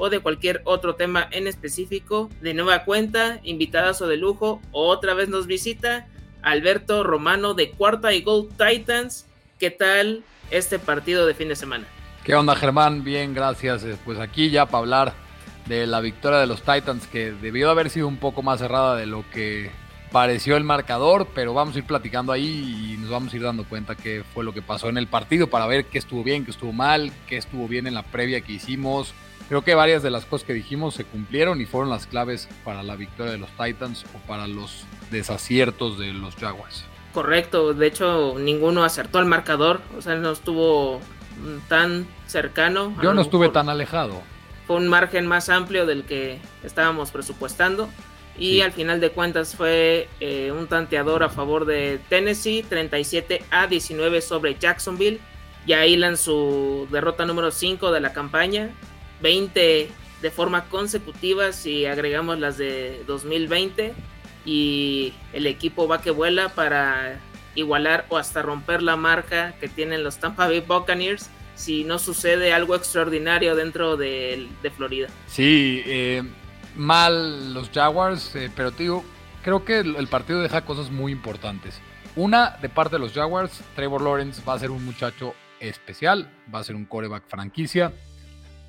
o de cualquier otro tema en específico. De nueva cuenta, invitadas o de lujo, otra vez nos visita Alberto Romano de Cuarta y Gold Titans. ¿Qué tal este partido de fin de semana? ¿Qué onda Germán? Bien, gracias. Eh, pues aquí ya para hablar de la victoria de los Titans que debió haber sido un poco más cerrada de lo que pareció el marcador, pero vamos a ir platicando ahí y nos vamos a ir dando cuenta qué fue lo que pasó en el partido para ver qué estuvo bien, qué estuvo mal, qué estuvo bien en la previa que hicimos, Creo que varias de las cosas que dijimos se cumplieron y fueron las claves para la victoria de los Titans o para los desaciertos de los Jaguars. Correcto, de hecho ninguno acertó al marcador, o sea, no estuvo tan cercano. Yo no estuve tan alejado. Fue un margen más amplio del que estábamos presupuestando y al final de cuentas fue eh, un tanteador a favor de Tennessee, 37 a 19 sobre Jacksonville. Ya hilan su derrota número 5 de la campaña 20 de forma consecutiva si agregamos las de 2020 y el equipo va que vuela para igualar o hasta romper la marca que tienen los Tampa Bay Buccaneers si no sucede algo extraordinario dentro de, Florida. Sí, eh, mal los Jaguars, eh, pero tío, creo que el, el partido deja cosas muy importantes. Una, de parte de los Jaguars, Trevor Lawrence va a ser un muchacho especial, va a ser un coreback franquicia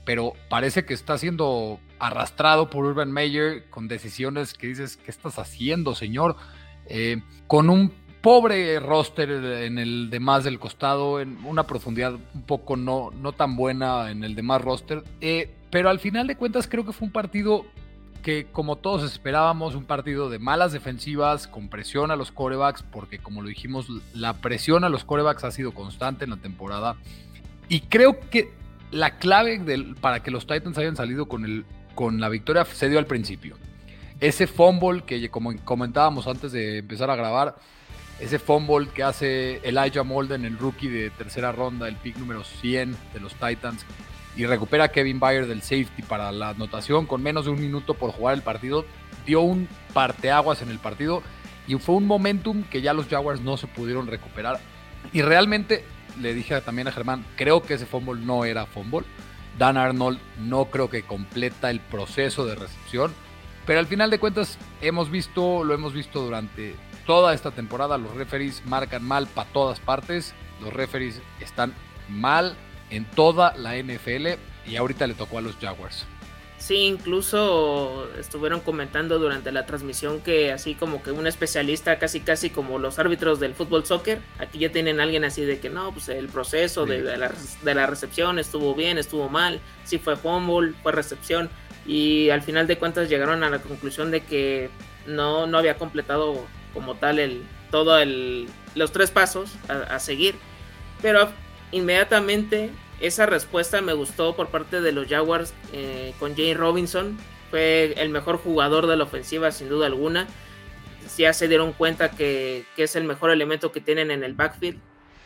pero parece que está siendo arrastrado por Urban Meyer con decisiones que dices, ¿qué estás haciendo, señor? Eh, con un pobre roster en el demás del costado, en una profundidad un poco no, no tan buena en el demás roster, eh, pero al final de cuentas creo que fue un partido que como todos esperábamos, un partido de malas defensivas, con presión a los corebacks, porque como lo dijimos, la presión a los corebacks ha sido constante en la temporada. Y creo que la clave para que los Titans hayan salido con, la victoria se dio al principio. Ese fumble que como comentábamos antes de empezar a grabar, ese fumble que hace Elijah Molden, el rookie de tercera ronda, el pick número 100 de los Titans, y recupera a Kevin Bayer del safety para la anotación con menos de un minuto por jugar el partido, dio un parteaguas en el partido y fue un momentum que ya los Jaguars no se pudieron recuperar. Y realmente le dije también a Germán, creo que ese fumble no era fumble. Dan Arnold no creo que completa el proceso de recepción. Pero al final de cuentas, hemos visto, lo hemos visto durante toda esta temporada, los referees marcan mal para todas partes. Los referees están mal en toda la NFL y ahorita le tocó a los Jaguars. Sí, incluso estuvieron comentando durante la transmisión que así como que un especialista, casi casi como los árbitros del fútbol soccer, aquí ya tienen alguien así de que no, pues el proceso de, la, de, la, recepción estuvo bien, estuvo mal, si fue fumble, fue recepción, y al final de cuentas llegaron a la conclusión de que no, no había completado como tal el todo el los tres pasos a, a seguir, pero inmediatamente esa respuesta me gustó por parte de los Jaguars eh, con Jane Robinson. Fue el mejor jugador de la ofensiva sin duda alguna. Ya se dieron cuenta que, es el mejor elemento que tienen en el backfield.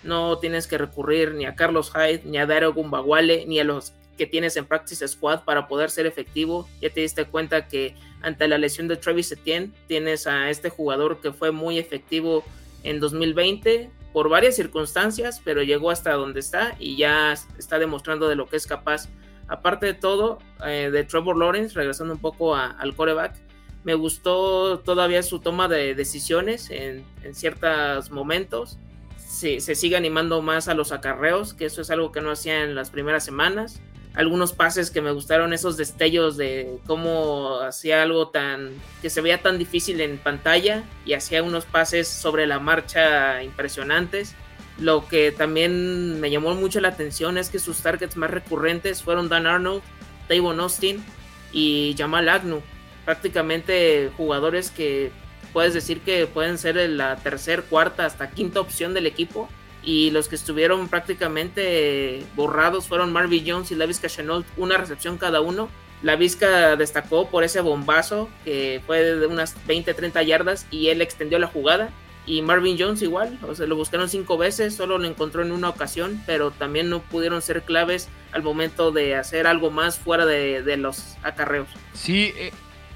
No tienes que recurrir ni a Carlos Hyde, ni a Dario Gumbawale, ni a los que tienes en Practice Squad para poder ser efectivo. Ya te diste cuenta que ante la lesión de Travis Etienne tienes a este jugador que fue muy efectivo en 2020 por varias circunstancias, pero llegó hasta donde está y ya está demostrando de lo que es capaz. Aparte de todo, eh, de Trevor Lawrence, regresando un poco al coreback, me gustó todavía su toma de decisiones en, ciertos momentos. Se, se, sigue animando más a los acarreos, que eso es algo que no hacía en las primeras semanas algunos pases que me gustaron, esos destellos de cómo hacía algo tan que se veía tan difícil en pantalla y hacía unos pases sobre la marcha impresionantes. Lo que también me llamó mucho la atención es que sus targets más recurrentes fueron Dan Arnold, Tavon Austin y Jamal Agnew. Prácticamente jugadores que puedes decir que pueden ser la tercera, cuarta hasta quinta opción del equipo y los que estuvieron prácticamente borrados fueron Marvin Jones y Lavis Cachanol, una recepción cada uno. La Vizca destacó por ese bombazo que fue de unas 20-30 yardas y él extendió la jugada. Y Marvin Jones igual, o sea, lo buscaron cinco veces, solo lo encontró en una ocasión, pero también no pudieron ser claves al momento de hacer algo más fuera de, los acarreos. Sí, eh,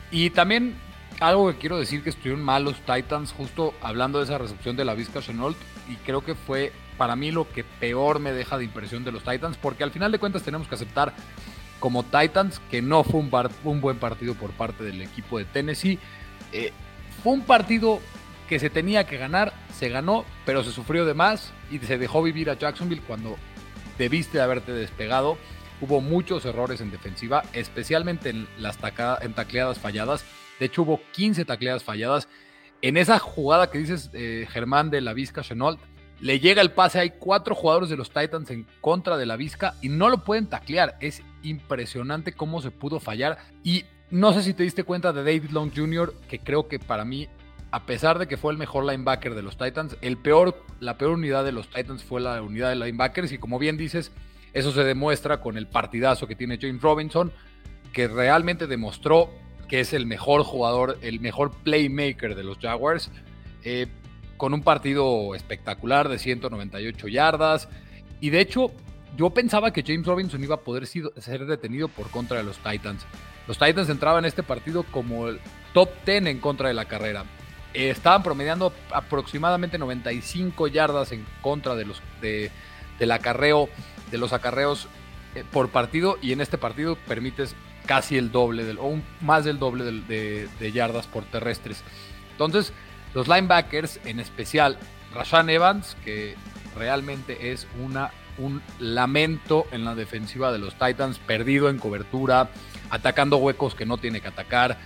y también algo que quiero decir que estuvieron mal los Titans, justo hablando de esa recepción de la Vizca Chenault, y creo que fue para mí lo que peor me deja de impresión de los Titans, porque al final de cuentas tenemos que aceptar como Titans que no fue un, buen partido por parte del equipo de Tennessee. Eh, fue un partido que se tenía que ganar, se ganó, pero se sufrió de más y se dejó vivir a Jacksonville cuando debiste haberte despegado. Hubo muchos errores en defensiva, especialmente en las en tacleadas falladas. De hecho, hubo 15 tacleadas falladas. En esa jugada que dices, eh, Germán, de la Vizca Chenault, le llega el pase. Hay cuatro jugadores de los Titans en contra de la Vizca y no lo pueden taclear. Es impresionante cómo se pudo fallar. Y no sé si te diste cuenta de David Long Jr., que creo que para mí, a pesar de que fue el mejor linebacker de los Titans, el peor, la peor unidad de los Titans fue la unidad de linebackers. Y como bien dices, eso se demuestra con el partidazo que tiene James Robinson, que realmente demostró que es el mejor jugador, el mejor playmaker de los Jaguars, eh, con un partido espectacular de 198 yardas. Y de hecho, yo pensaba que James Robinson iba a poder ser detenido por contra de los Titans. Los Titans entraban en este partido como el top 10 en contra de la carrera. Eh, estaban promediando aproximadamente 95 yardas en contra de los de, del acarreo, de los acarreos eh, por partido y en este partido permites casi el doble, del, o más del doble de, yardas por terrestres. Entonces, los linebackers, en especial Rashan Evans, que realmente es una, un lamento en la defensiva de los Titans, perdido en cobertura, atacando huecos que no tiene que atacar.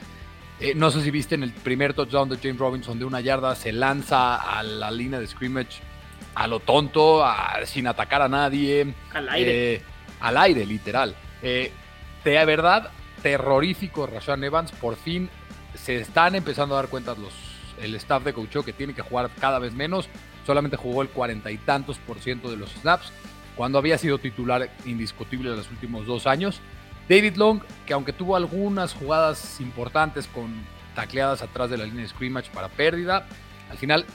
Eh, no sé si viste en el primer touchdown de James Robinson de una yarda, se lanza a la línea de scrimmage a lo tonto, sin atacar a nadie. Al aire. Eh, al aire, literal. Eh, de verdad terrorífico Rashan Evans. Por fin se están empezando a dar cuenta los, el staff de coach que tiene que jugar cada vez menos. Solamente jugó el cuarenta y tantos por ciento de los snaps, cuando había sido titular indiscutible en los últimos dos años. David Long, que aunque tuvo algunas jugadas importantes con tacleadas atrás de la línea de scrimmage para pérdida, al final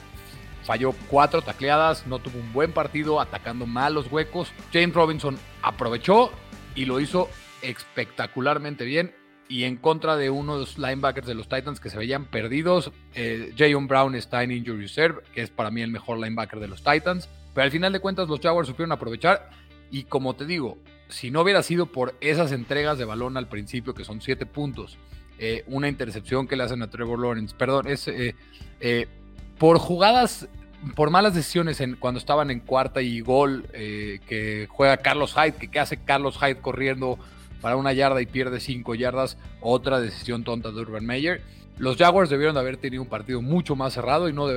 falló cuatro tacleadas, no tuvo un buen partido, atacando mal los huecos. James Robinson aprovechó y lo hizo espectacularmente bien y en contra de uno de los linebackers de los Titans que se veían perdidos. Eh, Jayon Brown está en injury reserve, que es para mí el mejor linebacker de los Titans. Pero al final de cuentas los Jaguars supieron aprovechar y como te digo, si no hubiera sido por esas entregas de balón al principio, que son siete puntos, eh, una intercepción que le hacen a Trevor Lawrence, perdón, es eh, por jugadas, por malas decisiones en, cuando estaban en cuarta y gol, que juega Carlos Hyde, que qué hace Carlos Hyde corriendo para una yarda y pierde cinco yardas, otra decisión tonta de Urban Meyer. Los Jaguars debieron de haber tenido un partido mucho más cerrado y no,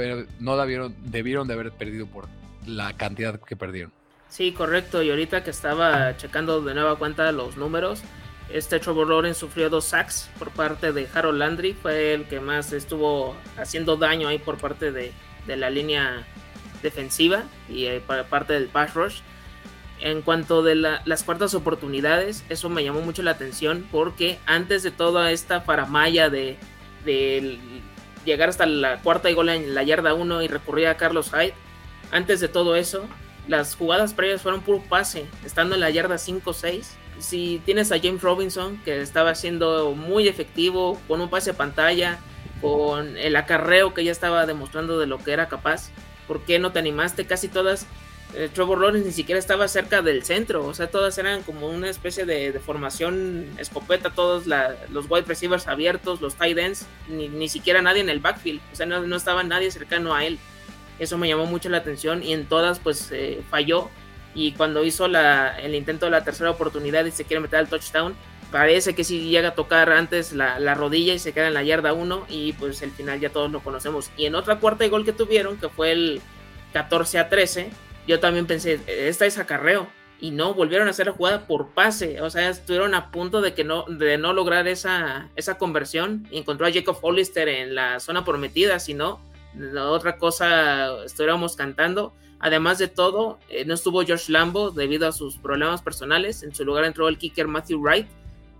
no debieron, debieron de haber perdido por la cantidad que perdieron. Sí, correcto. Y ahorita que estaba checando de nueva cuenta los números, este Trevor Lawrence sufrió dos sacks por parte de Harold Landry. Fue el que más estuvo haciendo daño ahí por parte de, de la línea defensiva y eh, por parte del pass rush. En cuanto de las cuartas oportunidades, eso me llamó mucho la atención porque antes de toda esta faramaya de, llegar hasta la cuarta y gol en la yarda 1 y recurrir a Carlos Hyde, antes de todo eso, las jugadas previas fueron puro pase, estando en la yarda 5-6. Si tienes a James Robinson, que estaba siendo muy efectivo, con un pase a pantalla, con el acarreo que ya estaba demostrando de lo que era capaz, ¿por qué no te animaste? Casi todas eh, Trevor Lawrence ni siquiera estaba cerca del centro, o sea, todas eran como una especie de, formación escopeta, todos los wide receivers abiertos, los tight ends, ni, siquiera nadie en el backfield, o sea, no, estaba nadie cercano a él. Eso me llamó mucho la atención y en todas pues eh, falló y cuando hizo el intento de la tercera oportunidad y se quiere meter al touchdown, parece que sí llega a tocar antes la, la rodilla y se queda en la yarda 1 y pues el final ya todos lo conocemos. Y en otra cuarta de gol que tuvieron, que fue el 14 a 13, yo también pensé, esta es acarreo. Y no, volvieron a hacer la jugada por pase. O sea, estuvieron a punto de, que no, de no lograr esa, esa conversión. Encontró a Jacob Hollister en la zona prometida, si no, otra cosa estuviéramos cantando. Además de todo, eh, no estuvo George Lambo debido a sus problemas personales. En su lugar entró el kicker Matthew Wright,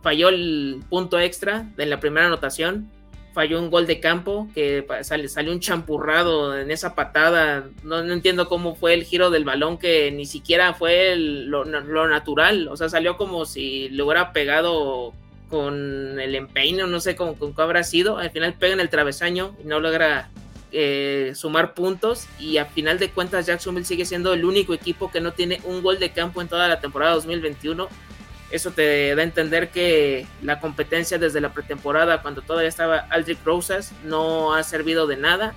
falló el punto extra de la primera anotación, falló un gol de campo, que sale, salió un champurrado en esa patada, no, entiendo cómo fue el giro del balón, que ni siquiera fue lo, natural, o sea, salió como si le hubiera pegado con el empeine, no sé cómo, con qué habrá sido, al final pega en el travesaño y no logra eh, sumar puntos. Y a final de cuentas Jacksonville sigue siendo el único equipo que no tiene un gol de campo en toda la temporada 2021. Eso te da a entender que la competencia desde la pretemporada, cuando todavía estaba Aldrich Rosas, no ha servido de nada.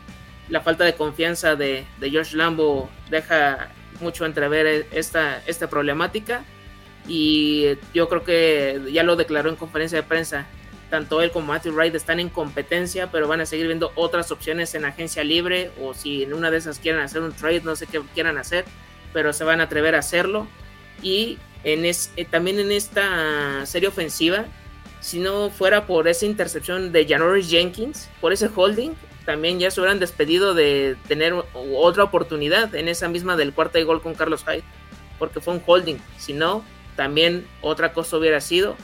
La falta de confianza de, de George Lambo deja mucho entrever esta, esta problemática y yo creo que ya lo declaró en conferencia de prensa tanto él como Matthew Wright están en competencia, pero van a seguir viendo otras opciones en agencia libre o si en una de esas quieren hacer un trade, no sé qué quieran hacer, pero se van a atrever a hacerlo. Y en es, eh, también en esta serie ofensiva, si no fuera por esa intercepción de Janoris Jenkins, por ese holding, también ya se hubieran despedido de tener otra oportunidad en esa misma del cuarto de gol con Carlos Hyde, porque fue un holding. Si no, también otra cosa hubiera sido.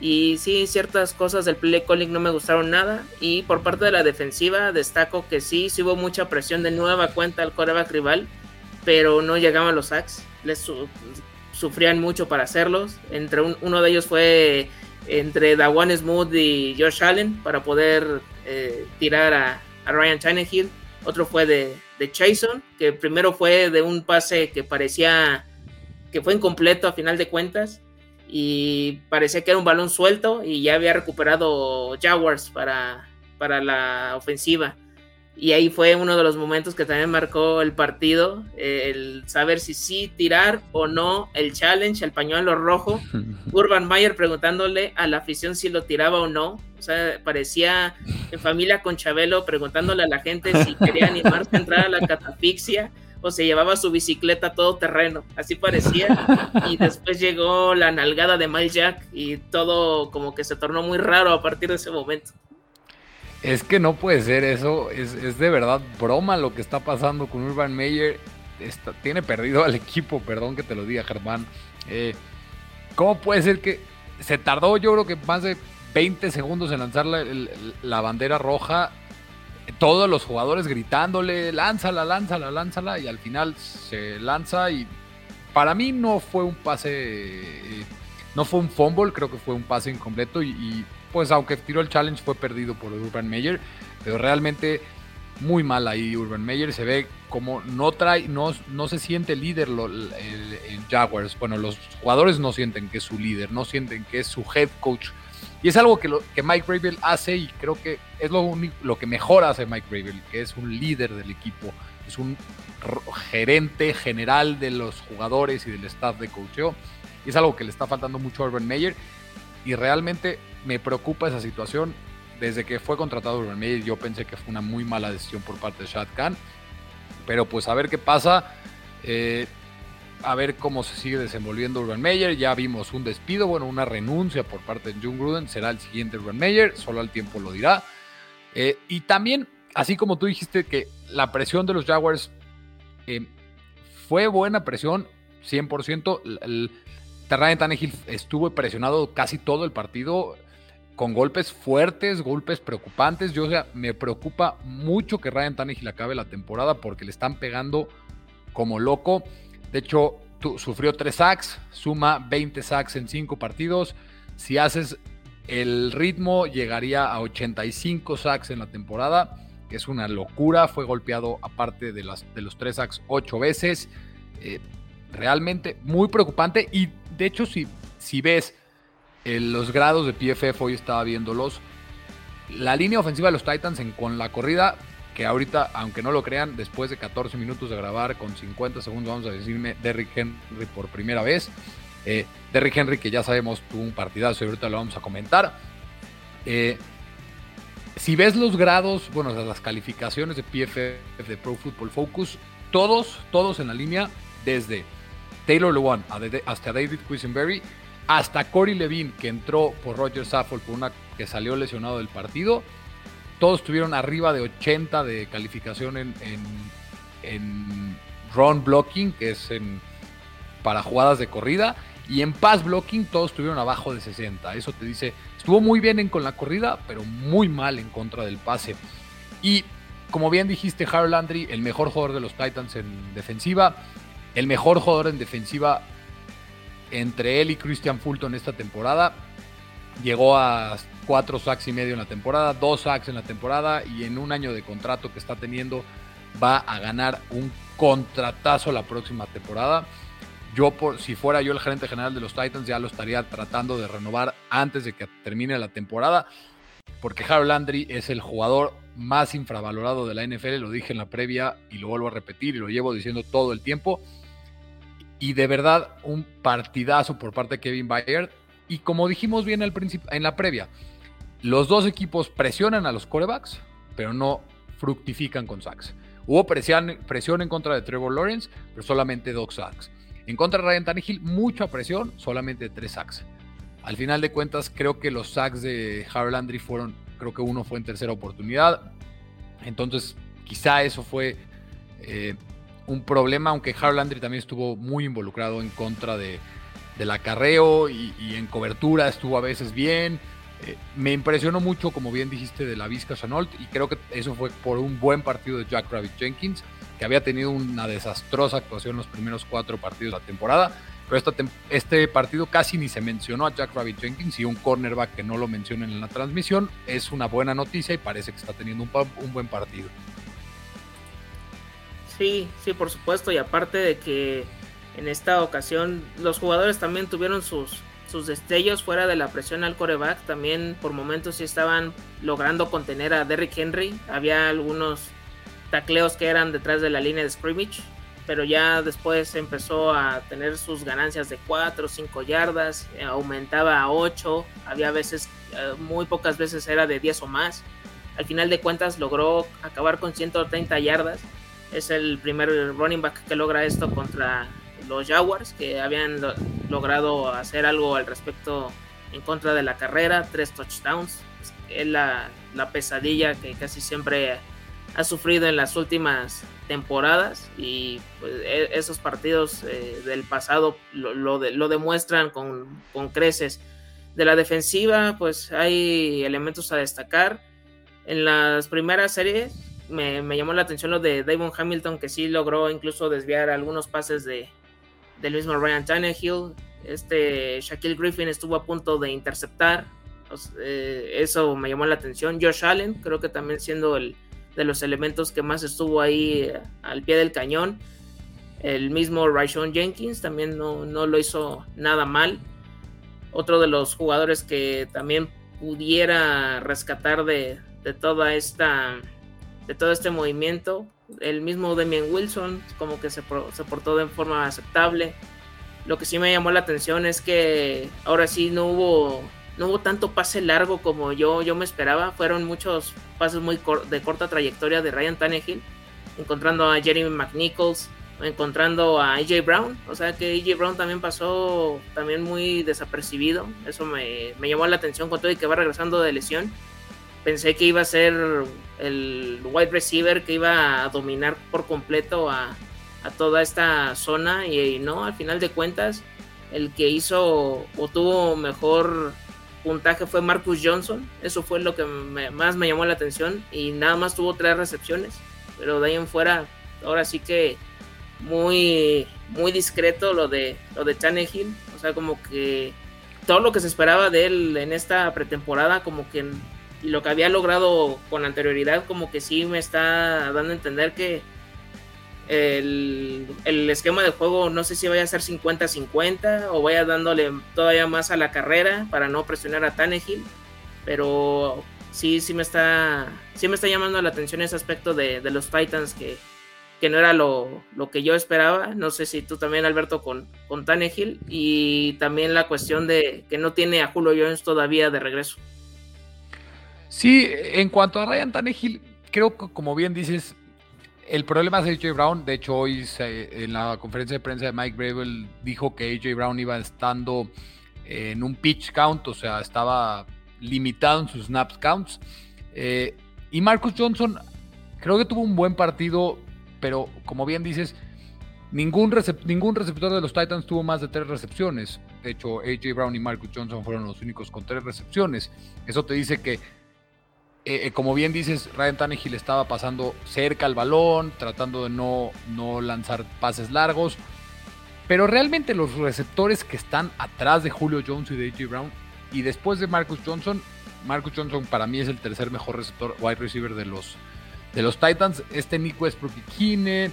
Y sí, ciertas cosas del play calling no me gustaron nada. Y por parte de la defensiva, destaco que sí, sí hubo mucha presión de nueva cuenta al coreback rival, pero no llegaban los sacks. Les sufrían mucho para hacerlos. Entre uno de ellos fue entre Dawan Smooth y Josh Allen para poder eh, tirar a, Ryan Tannehill. Otro fue de, de Chason, que primero fue de un pase que parecía que fue incompleto a final de cuentas y parecía que era un balón suelto y ya había recuperado Jaguars para, para la ofensiva. Y ahí fue uno de los momentos que también marcó el partido, el saber si sí tirar o no el challenge, el pañuelo rojo. Urban Mayer preguntándole a la afición si lo tiraba o no. O sea, parecía en familia con Chabelo preguntándole a la gente si quería animarse a entrar a la catafixia o se llevaba su bicicleta todo terreno, así parecía. y después llegó la nalgada de Mike Jack y todo como que se tornó muy raro a partir de ese momento. Es que no puede ser eso, es, de verdad broma lo que está pasando con Urban Meyer. tiene perdido al equipo, perdón que te lo diga Germán. Eh, ¿Cómo puede ser que se tardó yo creo que más de 20 segundos en lanzar la bandera roja todos los jugadores gritándole, lánzala, lánzala, lánzala, y al final se lanza y para mí no fue un pase, eh, no fue un fumble, creo que fue un pase incompleto y, pues aunque tiró el challenge fue perdido por Urban Meyer, pero realmente muy mal ahí Urban Meyer, se ve como no trae, no, no se siente líder en Jaguars, bueno, los jugadores no sienten que es su líder, no sienten que es su head coach y es algo que, lo, que Mike Rabel hace y creo que es lo, lo que mejor hace Mike Rabel, que es un líder del equipo, es un gerente general de los jugadores y del staff de coacheo. Y es algo que le está faltando mucho a Urban Meyer. Y realmente me preocupa esa situación. Desde que fue contratado Urban Meyer, yo pensé que fue una muy mala decisión por parte de Shad Khan. Pero pues a ver qué pasa. Eh, a ver cómo se sigue desenvolviendo Urban Meyer. Ya vimos un despido, bueno, una renuncia por parte de John Gruden. Será el siguiente Urban Meyer, solo al tiempo lo dirá. Eh, y también, así como tú dijiste que la presión de los Jaguars eh, fue buena presión, 100%. El, el Tannehill estuvo presionado casi todo el partido con golpes fuertes, golpes preocupantes. Yo, o sea, me preocupa mucho que Ryan Tannehill acabe la temporada porque le están pegando como loco. De hecho, sufrió 3 sacks, suma 20 sacks en 5 partidos. Si haces el ritmo, llegaría a 85 sacks en la temporada, que es una locura. Fue golpeado, aparte de, las, de los 3 sacks, 8 veces. Eh, realmente muy preocupante. Y de hecho, si ves los grados de PFF, hoy estaba viéndolos. La línea ofensiva de los Titans en, con la corrida que ahorita, aunque no lo crean, después de 14 minutos de grabar con 50 segundos, vamos a decirme Derrick Henry por primera vez. Eh, Derrick Henry, que ya sabemos, tuvo un partidazo y ahorita lo vamos a comentar. Eh, si ves los grados, bueno, las calificaciones de PFF de Pro Football Focus, todos, todos en la línea, desde Taylor Lewan hasta David Quisenberry, hasta Corey Levine, que entró por Roger Saffold por una que salió lesionado del partido, todos tuvieron arriba de 80 de calificación en, run blocking, que es en, para jugadas de corrida. Y en pass blocking todos estuvieron abajo de 60. Eso te dice, estuvo muy bien en, con la corrida, pero muy mal en contra del pase. Y como bien dijiste, Harold Landry, el mejor jugador de los Titans en defensiva, el mejor jugador en defensiva entre él y Christian Fulton esta temporada. Llegó a cuatro sacks y medio en la temporada, dos sacks en la temporada y en un año de contrato que está teniendo va a ganar un contratazo la próxima temporada. Yo, por, si fuera yo el gerente general de los Titans, ya lo estaría tratando de renovar antes de que termine la temporada, porque Harold Landry es el jugador más infravalorado de la NFL, lo dije en la previa y lo vuelvo a repetir y lo llevo diciendo todo el tiempo. Y de verdad, un partidazo por parte de Kevin Bayard. Y como dijimos bien al en la previa, los dos equipos presionan a los corebacks, pero no fructifican con sacks. Hubo presión, presión en contra de Trevor Lawrence, pero solamente dos sacks. En contra de Ryan Tannehill, mucha presión, solamente tres sacks. Al final de cuentas, creo que los sacks de Harold Landry fueron, creo que uno fue en tercera oportunidad. Entonces, quizá eso fue eh, un problema, aunque Harold Landry también estuvo muy involucrado en contra de, del acarreo y, en cobertura estuvo a veces bien. Eh, me impresionó mucho, como bien dijiste, de la Vizca Chanolt y creo que eso fue por un buen partido de Jack Rabbit Jenkins que había tenido una desastrosa actuación en los primeros cuatro partidos de la temporada. Pero este partido casi ni se mencionó a Jack Rabbit Jenkins y un cornerback que no lo mencionen en la transmisión es una buena noticia y parece que está teniendo un, buen partido. Sí, sí, por supuesto. Y aparte de que en esta ocasión los jugadores también tuvieron sus, sus destellos fuera de la presión al coreback. También por momentos sí estaban logrando contener a Derrick Henry. Había algunos tacleos que eran detrás de la línea de scrimmage, pero ya después empezó a tener sus ganancias de 4 o 5 yardas, eh, aumentaba a 8, había veces, eh, muy pocas veces era de 10 o más. Al final de cuentas logró acabar con 130 yardas. Es el primer running back que logra esto contra los Jaguars, que habían logrado hacer algo al respecto en contra de la carrera, tres touchdowns. Es la, la pesadilla que casi siempre ha sufrido en las últimas temporadas y pues, e, esos partidos eh, del pasado lo, lo, demuestran con, con, creces. De la defensiva, pues hay elementos a destacar. En las primeras series me, llamó la atención lo de Damon Hamilton, que sí logró incluso desviar algunos pases de, del mismo Ryan Tannehill. Este Shaquille Griffin estuvo a punto de interceptar. Eh, eso me llamó la atención. Josh Allen, creo que también siendo el, de los elementos que más estuvo ahí eh, al pie del cañón. El mismo Rayshon Jenkins también no, lo hizo nada mal. Otro de los jugadores que también pudiera rescatar de, toda esta de todo este movimiento. El mismo Demian Wilson como que se, se portó de forma aceptable. Lo que sí me llamó la atención es que ahora sí no hubo no hubo tanto pase largo como yo, yo me esperaba. Fueron muchos pases muy de corta trayectoria de Ryan Tannehill, encontrando a Jeremy McNichols, encontrando a AJ Brown. O sea que AJ Brown también pasó también muy desapercibido. Eso me, llamó la atención con todo y que va regresando de lesión. Pensé que iba a ser el wide receiver que iba a dominar por completo a, toda esta zona y no, al final de cuentas, el que hizo o tuvo mejor puntaje fue Marcus Johnson. Eso fue lo que más me llamó la atención. Y nada más tuvo tres recepciones. Pero de ahí en fuera, ahora sí que muy, muy discreto lo de, lo de Tannehill. O sea, como que todo lo que se esperaba de él en esta pretemporada, como que lo que había logrado con anterioridad, como que sí me está dando a entender que el, esquema de juego no sé si vaya a ser 50-50 o vaya dándole todavía más a la carrera para no presionar a Tannehill, pero sí, sí me está, sí me está llamando la atención ese aspecto de, los Titans que, que no era lo, que yo esperaba. No sé si tú también, Alberto, con, con y también la cuestión de que no tiene a Julio Jones todavía de regreso. Sí, en cuanto a Ryan Tannehill, creo que como bien dices, el problema es AJ Brown. De hecho, hoy en la conferencia de prensa de Mike Bravel dijo que AJ Brown iba estando en un pitch count, o sea, estaba limitado en sus snaps counts. Eh, y Marcus Johnson creo que tuvo un buen partido, pero como bien dices, Ningún, ningún receptor de los Titans tuvo más de tres recepciones. De hecho, AJ Brown y Marcus Johnson fueron los únicos con tres recepciones. Eso te dice que, eh, eh, como bien dices, Ryan Tannehill estaba pasando cerca al balón, tratando de no, no lanzar pases largos. Pero realmente los receptores que están atrás de Julio Jones y de AJ Brown y después de Marcus Johnson, Marcus Johnson para mí es el tercer mejor receptor wide receiver de los, de los Titans. Este Nick Westbrook Kine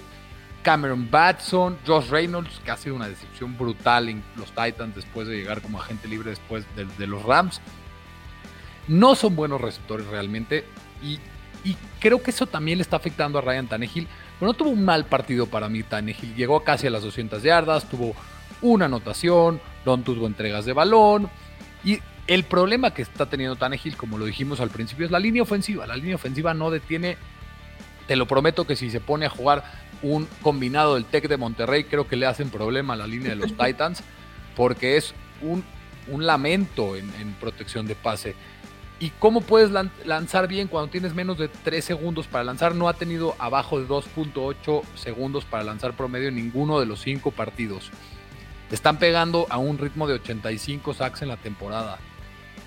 Cameron Batson, Josh Reynolds, que ha sido una decepción brutal en los Titans después de llegar como agente libre después de, los Rams. No son buenos receptores realmente y, creo que eso también le está afectando a Ryan Tannehill. Pero no tuvo un mal partido para mí Tannehill. Llegó casi a las 200 yardas, tuvo una anotación, no tuvo entregas de balón. Y el problema que está teniendo Tannehill, como lo dijimos al principio, es la línea ofensiva. La línea ofensiva no detiene. Te lo prometo que si se pone a jugar un combinado del Tec de Monterrey, creo que le hacen problema a la línea de los Titans, porque es un, un lamento en, protección de pase. ¿Y cómo puedes lanzar bien cuando tienes menos de 3 segundos para lanzar? No ha tenido abajo de 2.8 segundos para lanzar promedio en ninguno de los 5 partidos. Están pegando a un ritmo de 85 sacks en la temporada.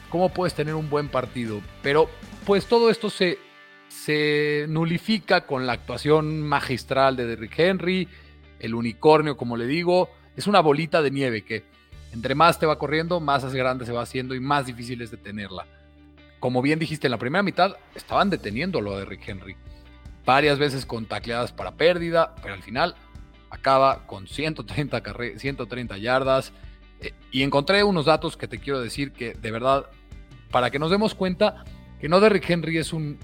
¿Cómo puedes tener un buen partido? Pero pues todo esto se, se nulifica con la actuación magistral de Derrick Henry, el unicornio, como le digo, es una bolita de nieve que entre más te va corriendo, más grande se va haciendo y más difícil es detenerla. Como bien dijiste, en la primera mitad estaban deteniéndolo a Derrick Henry. Varias veces con tacleadas para pérdida, pero al final acaba con 130, 130 yardas. Eh, y encontré unos datos que te quiero decir que de verdad, para que nos demos cuenta que no Derrick Henry es un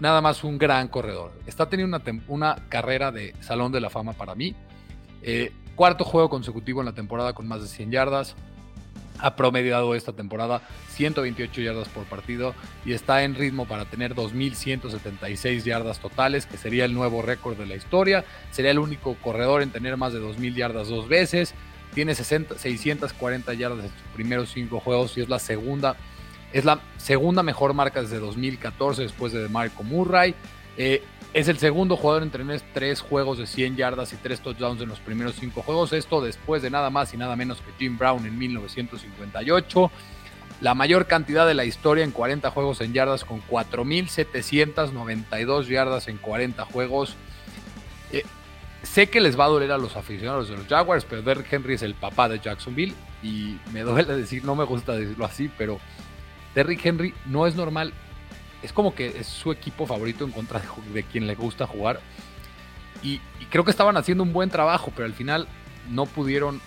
nada más un gran corredor. Está teniendo una, carrera de Salón de la Fama para mí. Eh, cuarto juego consecutivo en la temporada con más de 100 yardas. Ha promediado esta temporada 128 yardas por partido y está en ritmo para tener 2.176 yardas totales, que sería el nuevo récord de la historia. Sería el único corredor en tener más de 2.000 yardas dos veces. Tiene 640 yardas en sus primeros cinco juegos y es la segunda es la segunda mejor marca desde 2014 después de Marco Murray. Eh, es el segundo jugador en tener tres juegos de 100 yardas y tres touchdowns en los primeros cinco juegos. Esto después de nada más y nada menos que Jim Brown en 1958. La mayor cantidad de la historia en 40 juegos en yardas con 4.792 yardas en 40 juegos. Eh, sé que les va a doler a los aficionados de los Jaguars, pero Derrick Henry es el papá de Jacksonville y me duele decir, no me gusta decirlo así, pero Derrick Henry no es normal. Es como que es su equipo favorito en contra de, quien le gusta jugar. Y, creo que estaban haciendo un buen trabajo, pero al final no pudieron.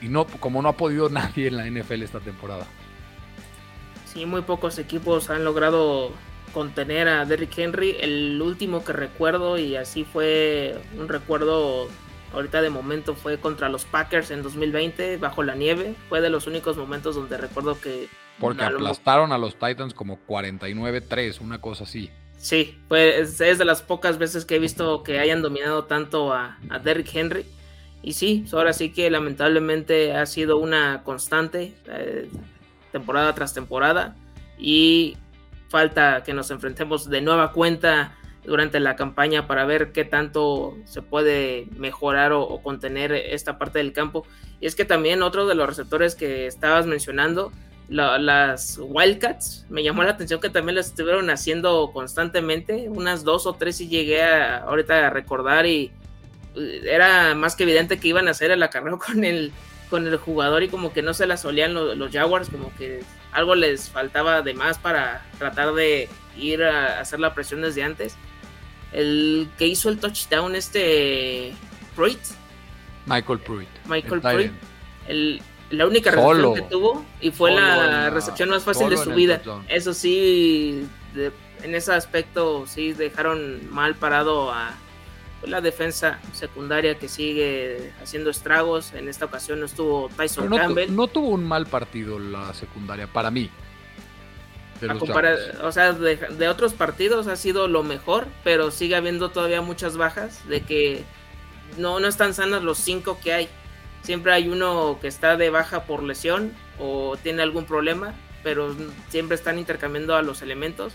Y no, como no ha podido nadie en la NFL esta temporada. Sí, muy pocos equipos han logrado contener a Derrick Henry. El último que recuerdo, y así fue un recuerdo ahorita de momento, fue contra los Packers en 2020, bajo la nieve. Fue de los únicos momentos donde recuerdo que porque aplastaron a los Titans como 49-3, una cosa así. Sí, pues es de las pocas veces que he visto que hayan dominado tanto a, Derrick Henry. Y sí, ahora sí que lamentablemente ha sido una constante eh, temporada tras temporada. Y falta que nos enfrentemos de nueva cuenta durante la campaña para ver qué tanto se puede mejorar o, o, contener esta parte del campo. Y es que también otro de los receptores que estabas mencionando las Wildcats, me llamó la atención que también las estuvieron haciendo constantemente, unas dos o tres y llegué a, ahorita a recordar y eh, era más que evidente que iban a hacer el acarreo con el, con el jugador y como que no se las olían los, Jaguars, como que algo les faltaba de más para tratar de ir a hacer la presión desde antes. El que hizo el touchdown este Pruitt. Michael Pruitt. Michael Pruitt. El, la única recepción que tuvo y fue la, recepción más fácil de su vida. Eso sí, en ese aspecto sí dejaron mal parado a la defensa secundaria que sigue haciendo estragos. En esta ocasión no estuvo Tyson Campbell. No tuvo un mal partido la secundaria para mí. o sea, de, de, otros partidos ha sido lo mejor, pero sigue habiendo todavía muchas bajas de que no, no están sanas los cinco que hay. Siempre hay uno que está de baja por lesión o tiene algún problema, pero siempre están intercambiando a los elementos.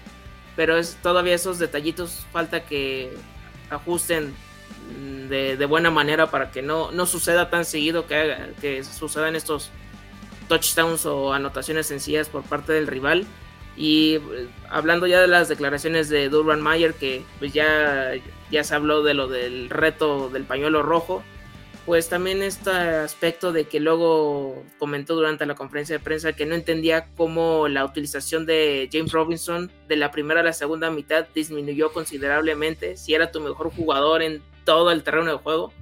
Pero es todavía esos detallitos falta que ajusten de, buena manera para que no, no suceda tan seguido que, que sucedan estos touchdowns o anotaciones sencillas por parte del rival. Y eh, hablando ya de las declaraciones de Durban Mayer, que pues ya, ya se habló de lo del reto del pañuelo rojo, pues también este aspecto de que luego comentó durante la conferencia de prensa que no entendía cómo la utilización de James Robinson de la primera a la segunda mitad disminuyó considerablemente, si era tu mejor jugador en todo el terreno de juego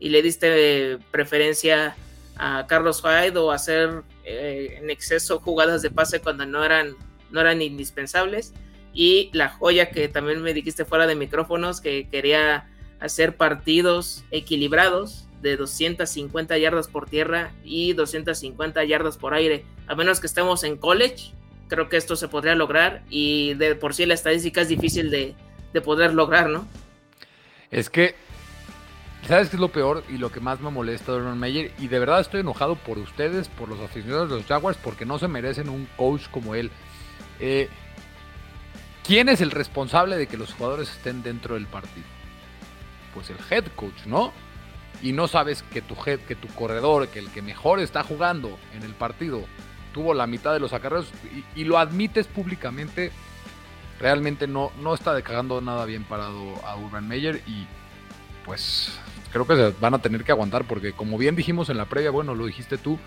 y le diste preferencia a Carlos Hyde o hacer eh, en exceso jugadas de pase cuando no eran, no eran indispensables. Y la joya que también me dijiste fuera de micrófonos, que quería hacer partidos equilibrados de 250 yardas por tierra y 250 yardas por aire. A menos que estemos en college, creo que esto se podría lograr y de por sí la estadística es difícil de, de poder lograr, ¿no? Es que ¿Sabes qué es lo peor y lo que más me molesta de Aaron Meyer? Y de verdad estoy enojado por ustedes, por los aficionados de los Jaguars, porque no se merecen un coach como él. Eh, ¿Quién es el responsable de que los jugadores estén dentro del partido? Pues el head coach, ¿no? Y no sabes que tu que tu corredor, que el que mejor está jugando en el partido, tuvo la mitad de los acarreos y, lo admites públicamente. Realmente no, no está cagando nada bien parado a Urban Meyer y pues creo que se van a tener que aguantar porque como bien dijimos en la previa, bueno, lo dijiste tú,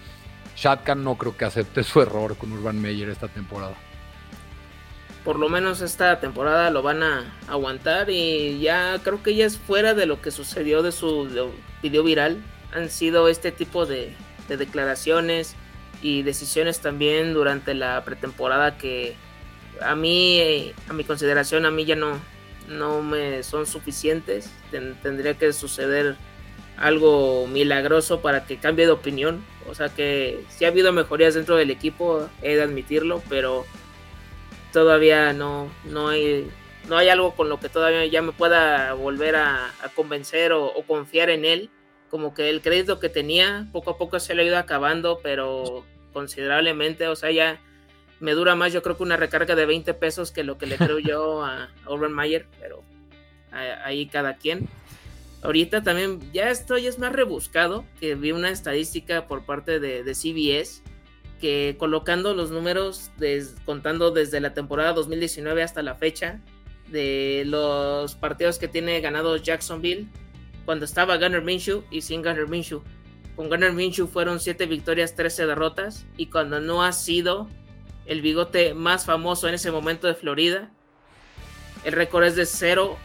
Shatkan no creo que acepte su error con Urban Meyer esta temporada. Por lo menos esta temporada lo van a aguantar y ya creo que ya es fuera de lo que sucedió de su video viral. Han sido este tipo de, de declaraciones y decisiones también durante la pretemporada que a mí, a mi consideración, a mí ya no, no me son suficientes. tendría que suceder algo milagroso para que cambie de opinión. O sea que si ha habido mejorías dentro del equipo, he de admitirlo, pero todavía no, no hay no hay algo con lo que todavía ya me pueda volver a, convencer o, confiar en él. Como que el crédito que tenía poco a poco se le ha ido acabando, pero considerablemente, o sea, ya me dura más yo creo que una recarga de 20 pesos que lo que le creo yo a, Urban Mayer, pero ahí cada quien. Ahorita también ya estoy es más rebuscado, que vi una estadística por parte de, CBS que colocando los números contando desde la temporada 2019 hasta la fecha de los partidos que tiene ganados Jacksonville cuando estaba Gunner Minshew y sin Gunner Minshew. Con Gunner Minshew fueron 7 victorias, 13 derrotas y cuando no ha sido el bigote más famoso en ese momento de Florida. El récord es de 0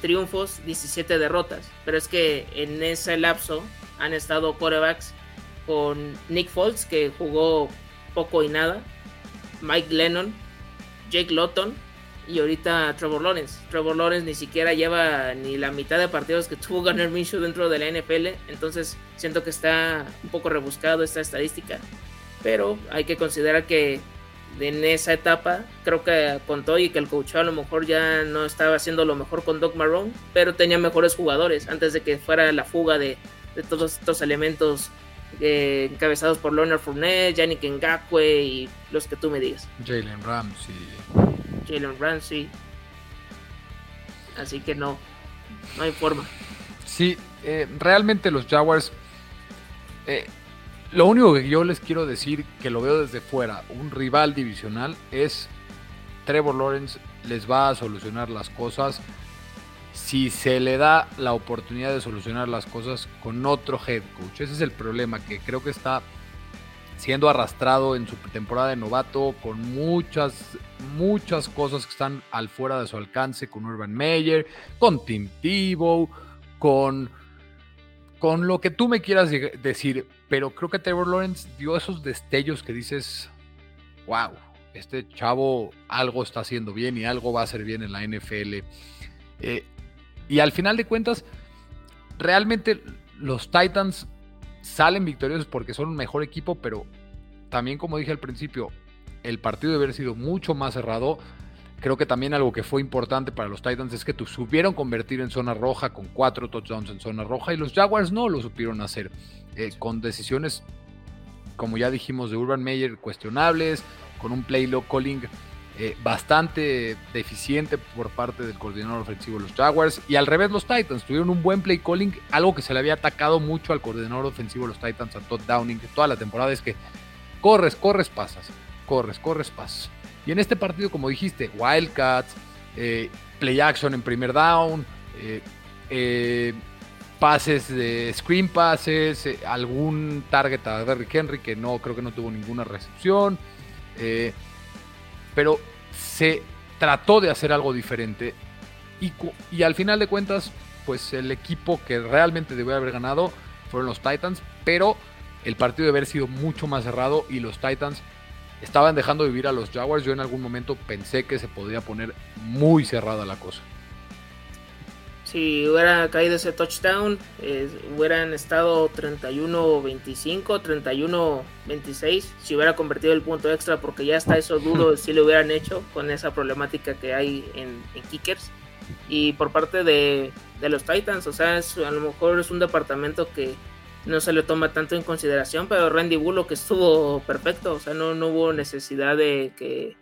triunfos, 17 derrotas. Pero es que en ese lapso han estado quarterbacks con Nick Foles, que jugó poco y nada, Mike Lennon, Jake Lotton y ahorita Trevor Lawrence. Trevor Lawrence ni siquiera lleva ni la mitad de partidos que tuvo Gunnar Minshew dentro de la NFL, entonces siento que está un poco rebuscado esta estadística. Pero hay que considerar que en esa etapa creo que contó y que el coach a lo mejor ya no estaba haciendo lo mejor con Doc Marrone, pero tenía mejores jugadores antes de que fuera la fuga de, todos estos elementos eh, encabezados por Leonard Fournette, Yannick Ngakwe y los que tú me digas. Jalen Ramsey. Jalen Ramsey. Así que no, no hay forma. Sí, eh, realmente los Jaguars eh, lo único que yo les quiero decir, que lo veo desde fuera, un rival divisional, es Trevor Lawrence les va a solucionar las cosas si se le da la oportunidad de solucionar las cosas con otro head coach. Ese es el problema que creo que está siendo arrastrado en su temporada de novato con muchas, muchas cosas que están al fuera de su alcance con Urban Meyer, con Tim Tebow, con con lo que tú me quieras decir, pero creo que Trevor Lawrence dio esos destellos que dices, wow, este chavo algo está haciendo bien y algo va a hacer bien en la NFL. Eh, y al final de cuentas, realmente los Titans salen victoriosos porque son un mejor equipo, pero también como dije al principio, el partido debe haber sido mucho más cerrado. Creo que también algo que fue importante para los Titans es que supieron convertir en zona roja con cuatro touchdowns en zona roja y los Jaguars no lo supieron hacer eh, con decisiones, como ya dijimos, de Urban Meyer cuestionables, con un play calling eh, bastante deficiente por parte del coordinador ofensivo de los Jaguars. Y al revés, los Titans tuvieron un buen play calling, algo que se le había atacado mucho al coordinador ofensivo de los Titans, a Todd Downing, toda la temporada es que corres, corres, pasas, corres, corres, pasas. Y en este partido, como dijiste, Wildcats, eh, play action en primer down, eh, pases de screen passes, algún target a Derrick Henry que no creo que no tuvo ninguna recepción pero se trató de hacer algo diferente y, al final de cuentas, pues el equipo que realmente debió haber ganado fueron los Titans, pero el partido debe haber sido mucho más cerrado y los Titans estaban dejando vivir a los Jaguars. Yo en algún momento pensé que se podría poner muy cerrada la cosa si hubiera caído ese touchdown, hubieran estado 31-25, 31-26. Si hubiera convertido el punto extra, porque ya está eso dudo si lo hubieran hecho con esa problemática que hay en, kickers. Y por parte de, los Titans, o sea, a lo mejor es un departamento que no se le toma tanto en consideración, pero Randy Bullock estuvo perfecto, o sea, no, no hubo necesidad de que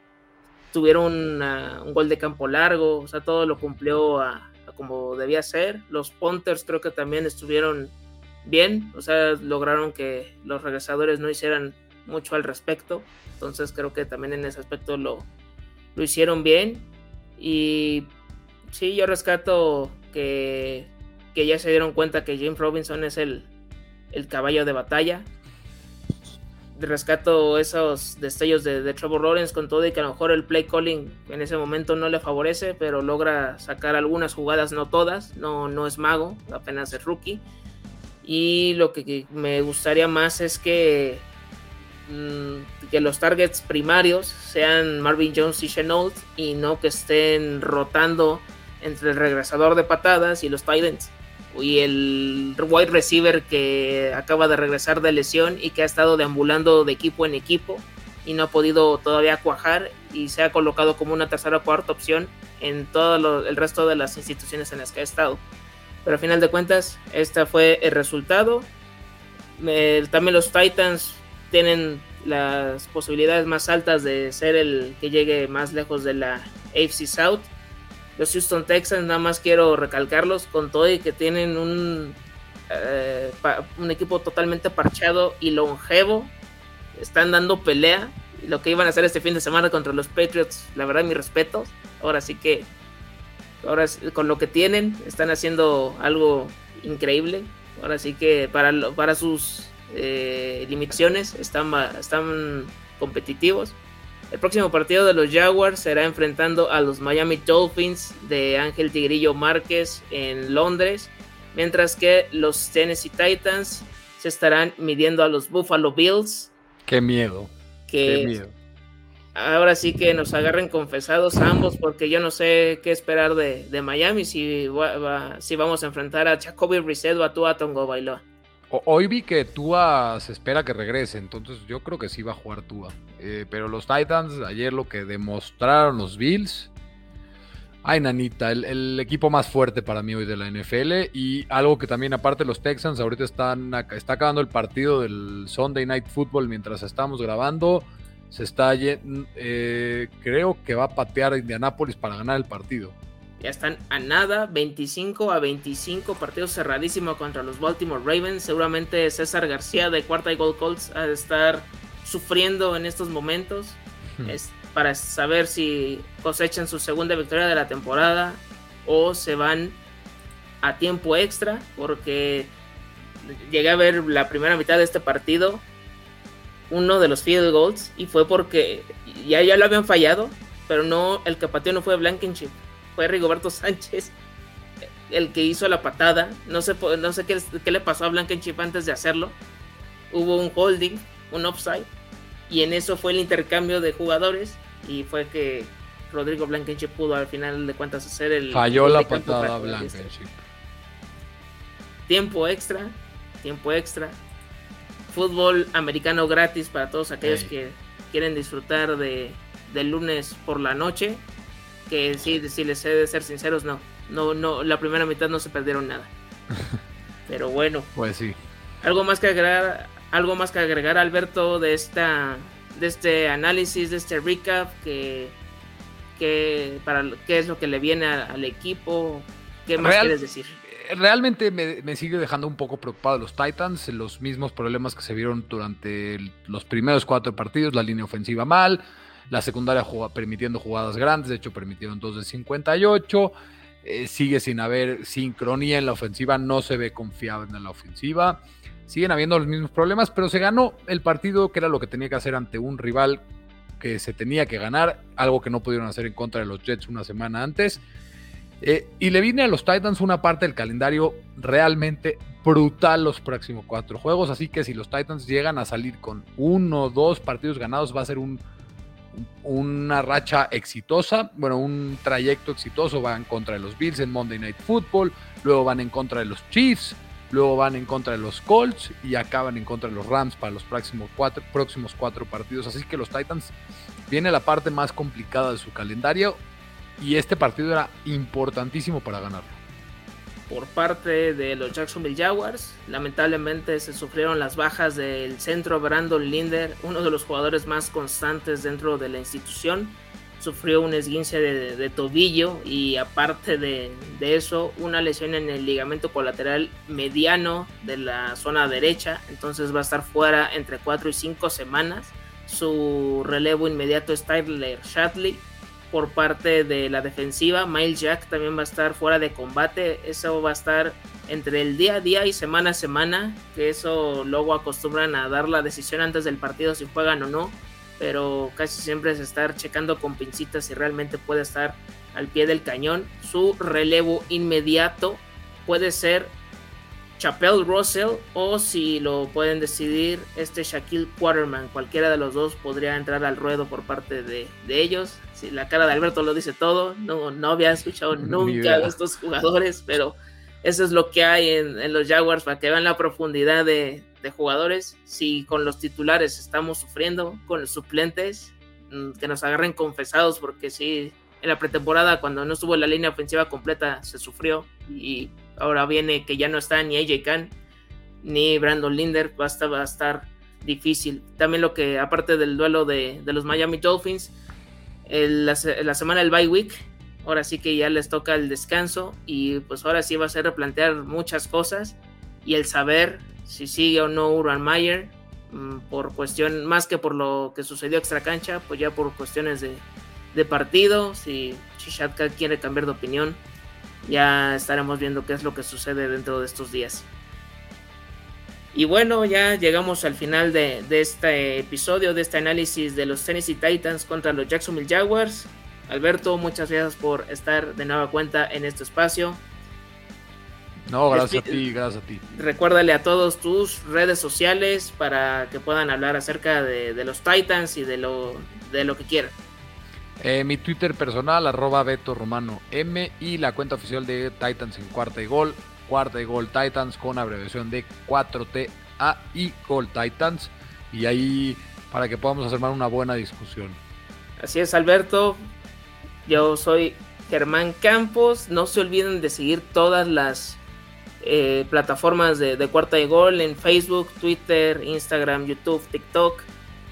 tuviera un gol de campo largo, o sea, todo lo cumplió a, como debía ser. Los punters creo que también estuvieron bien, o sea, lograron que los regresadores no hicieran mucho al respecto. Entonces creo que también en ese aspecto lo, lo hicieron bien. Y sí, yo rescato que, que ya se dieron cuenta que James Robinson es el, el caballo de batalla rescato esos destellos de, Trevor Lawrence con todo y que a lo mejor el play calling en ese momento no le favorece, pero logra sacar algunas jugadas, no todas, no, no es mago, apenas es rookie. Y lo que, me gustaría más es que, mm, que los targets primarios sean Marvin Jones y Chenault y no que estén rotando entre el regresador de patadas y los Titans y el wide receiver que acaba de regresar de lesión y que ha estado deambulando de equipo en equipo y no ha podido todavía cuajar y se ha colocado como una tercera o cuarta opción en todo el resto de las instituciones en las que ha estado. Pero a final de cuentas, este fue el resultado. también los Titans tienen las posibilidades más altas de ser el que llegue más lejos de la AFC South los Houston Texans, nada más quiero recalcarlos con todo y que tienen un, eh, un equipo totalmente parchado y longevo. Están dando pelea. Lo que iban a hacer este fin de semana contra los Patriots, la verdad, mi respeto. Ahora sí que, ahora con lo que tienen, están haciendo algo increíble. Ahora sí que para, para sus eh, limitaciones están, están competitivos. El próximo partido de los Jaguars será enfrentando a los Miami Dolphins de Ángel Tigrillo Márquez en Londres, mientras que los Tennessee Titans se estarán midiendo a los Buffalo Bills. Qué miedo. Qué miedo. Ahora sí que nos agarren confesados ambos, porque yo no sé qué esperar de, Miami si, si vamos a enfrentar a Jacoby Brissett o a Tua Tongo Bailoa. Hoy vi que Tua se espera que regrese, entonces yo creo que sí va a jugar Tua. Eh, pero los Titans, ayer lo que demostraron los Bills. Ay, nanita, el, equipo más fuerte para mí hoy de la NFL. Y algo que también, aparte, los Texans ahorita están está acabando el partido del Sunday Night Football mientras estamos grabando. Se está, eh, creo que va a patear a Indianapolis para ganar el partido. Ya están a nada, 25 a 25, partido cerradísimo contra los Baltimore Ravens. Seguramente César García de Cuarta y Gold Colts ha de estar sufriendo en estos momentos. Es para saber si cosechan su segunda victoria de la temporada o se van a tiempo extra, porque llegué a ver la primera mitad de este partido, uno de los field goals, y fue porque ya, ya lo habían fallado, pero no, el que pateó no fue Blankenship fue Rigoberto Sánchez el que hizo la patada. No sé, no sé qué, le pasó a Blankenship antes de hacerlo. Hubo un holding, un offside, y en eso fue el intercambio de jugadores. Y fue que Rodrigo Blankenship pudo al final de cuentas hacer el. Falló la patada Blankenship. Tiempo extra, tiempo extra. Fútbol americano gratis para todos aquellos que quieren disfrutar de, del lunes por la noche que sí, si les he de ser sinceros, no. No, no, la primera mitad no se perdieron nada. Pero bueno. Pues sí. Algo más que agregar, algo más que agregar, Alberto, de esta, de este análisis, de este recap, que ¿Qué, para, qué es lo que le viene al equipo? ¿Qué más quieres decir? Realmente me, sigue dejando un poco preocupado los Titans, los mismos problemas que se vieron durante los primeros cuatro partidos, la línea ofensiva mal, la secundaria permitiendo jugadas grandes, de hecho permitieron dos de 58, eh, sigue sin haber sincronía en la ofensiva, no se ve confiable en la ofensiva, siguen habiendo los mismos problemas, pero se ganó el partido que era lo que tenía que hacer ante un rival que se tenía que ganar, algo que no pudieron hacer en contra de los Jets una semana antes. Eh, y le viene a los Titans una parte del calendario realmente brutal los próximos cuatro juegos. Así que si los Titans llegan a salir con uno o dos partidos ganados, va a ser un, una racha exitosa. Bueno, un trayecto exitoso. Van contra de los Bills en Monday Night Football. Luego van en contra de los Chiefs. Luego van en contra de los Colts y acaban en contra de los Rams para los próximos cuatro, próximos cuatro partidos. Así que los Titans viene la parte más complicada de su calendario y este partido era importantísimo para ganarlo. Por parte de los Jacksonville Jaguars, lamentablemente se sufrieron las bajas del centro Brandon Linder, uno de los jugadores más constantes dentro de la institución. Sufrió un esguince de, tobillo y aparte de, eso, una lesión en el ligamento colateral mediano de la zona derecha. Entonces va a estar fuera entre 4 y 5 semanas. Su relevo inmediato es Tyler Shatley por parte de la defensiva. Miles Jack también va a estar fuera de combate. Eso va a estar entre el día a día y semana a semana. Que eso luego acostumbran a dar la decisión antes del partido si juegan o no. Pero casi siempre es estar checando con pincitas si realmente puede estar al pie del cañón. Su relevo inmediato puede ser Chappelle Russell o si lo pueden decidir este Shaquille Quarterman. Cualquiera de los dos podría entrar al ruedo por parte de, ellos. Si la cara de Alberto lo dice todo, no, no había escuchado nunca a estos jugadores, pero eso es lo que hay en, los Jaguars para que vean la profundidad de, de, jugadores. Si con los titulares estamos sufriendo, con los suplentes, mm, que nos agarren confesados porque sí, en la pretemporada cuando no estuvo en la línea ofensiva completa se sufrió y ahora viene que ya no está ni AJ Khan ni Brandon Linder, va a estar, difícil. También lo que, aparte del duelo de, los Miami Dolphins, la, semana del bye week, ahora sí que ya les toca el descanso y pues ahora sí va a ser replantear muchas cosas y el saber si sigue o no Urban Meyer mm, por cuestión, más que por lo que sucedió extra cancha, pues ya por cuestiones de, de partido, si Chishatka quiere cambiar de opinión, ya estaremos viendo qué es lo que sucede dentro de estos días. Y bueno, ya llegamos al final de, este episodio, de este análisis de los Tennessee Titans contra los Jacksonville Jaguars. Alberto, muchas gracias por estar de nueva cuenta en este espacio. No, gracias a ti, gracias a ti. Recuérdale a todos tus redes sociales para que puedan hablar acerca de, de los Titans y de lo, de lo que quieran. Eh, mi Twitter personal, arroba Beto Romano M y la cuenta oficial de Titans en cuarta y gol, cuarta y gol Titans con abreviación de 4TA y Gol Titans. Y ahí para que podamos hacer una buena discusión. Así es, Alberto. Yo soy Germán Campos. No se olviden de seguir todas las eh, plataformas de, de cuarta y gol en Facebook, Twitter, Instagram, YouTube, TikTok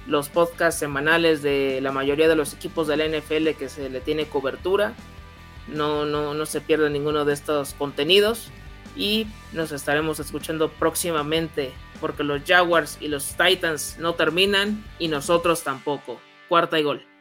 los podcasts semanales de la mayoría de los equipos de la NFL que se le tiene cobertura. No, no, no se pierde ninguno de estos contenidos. Y nos estaremos escuchando próximamente porque los Jaguars y los Titans no terminan y nosotros tampoco. Cuarta y gol.